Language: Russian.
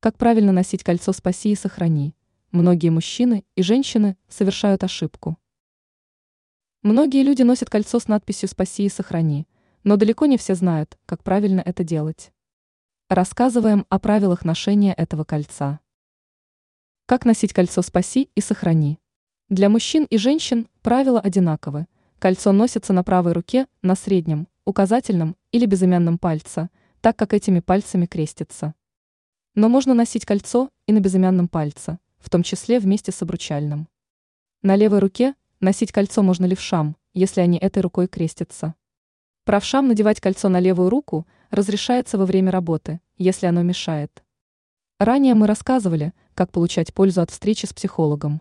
Как правильно носить кольцо «Спаси и сохрани»? Многие мужчины и женщины совершают ошибку. Многие люди носят кольцо с надписью «Спаси и сохрани», но далеко не все знают, как правильно это делать. Рассказываем о правилах ношения этого кольца. Как носить кольцо «Спаси и сохрани»? Для мужчин и женщин правила одинаковы. Кольцо носится на правой руке, на среднем, указательном или безымянном пальце, так как этими пальцами крестится. Но можно носить кольцо и на безымянном пальце, в том числе вместе с обручальным. На левой руке носить кольцо можно левшам, если они этой рукой крестятся. Правшам надевать кольцо на левую руку разрешается во время работы, если оно мешает. Ранее мы рассказывали, как получать пользу от встречи с психологом.